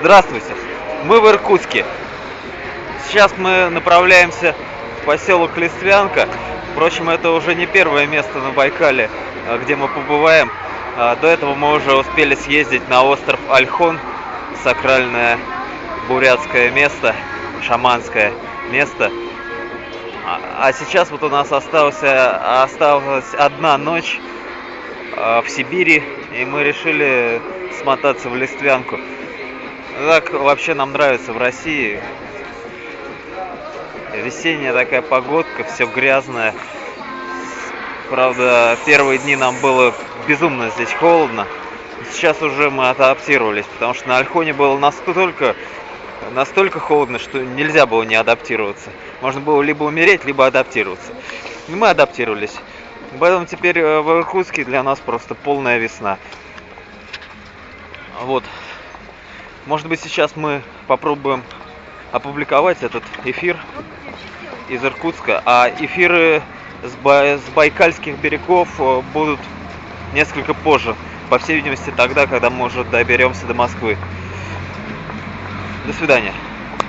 Здравствуйте, мы в Иркутске. Сейчас мы направляемся в поселок Листвянка. Впрочем, это уже не первое место на Байкале, а, где мы побываем. А, До этого мы уже успели съездить на остров Альхон, сакральное бурятское место, шаманское место. А а сейчас вот у нас остался, осталась одна ночь в Сибири, и мы решили смотаться в Листвянку. Так вообще нам нравится в России. Весенняя такая погодка, все грязное. Правда, первые дни нам было безумно здесь холодно. Сейчас уже мы адаптировались, потому что на Альхоне было настолько, настолько холодно, что нельзя было не адаптироваться. Можно было либо умереть, либо адаптироваться. И мы адаптировались. Поэтому теперь э, в Иркутске для нас просто полная весна. Вот. Может быть, сейчас мы попробуем опубликовать этот эфир из Иркутска, а эфиры с, Ба- с байкальских берегов э, будут несколько позже. По всей видимости, тогда, когда мы уже доберемся до Москвы. До свидания.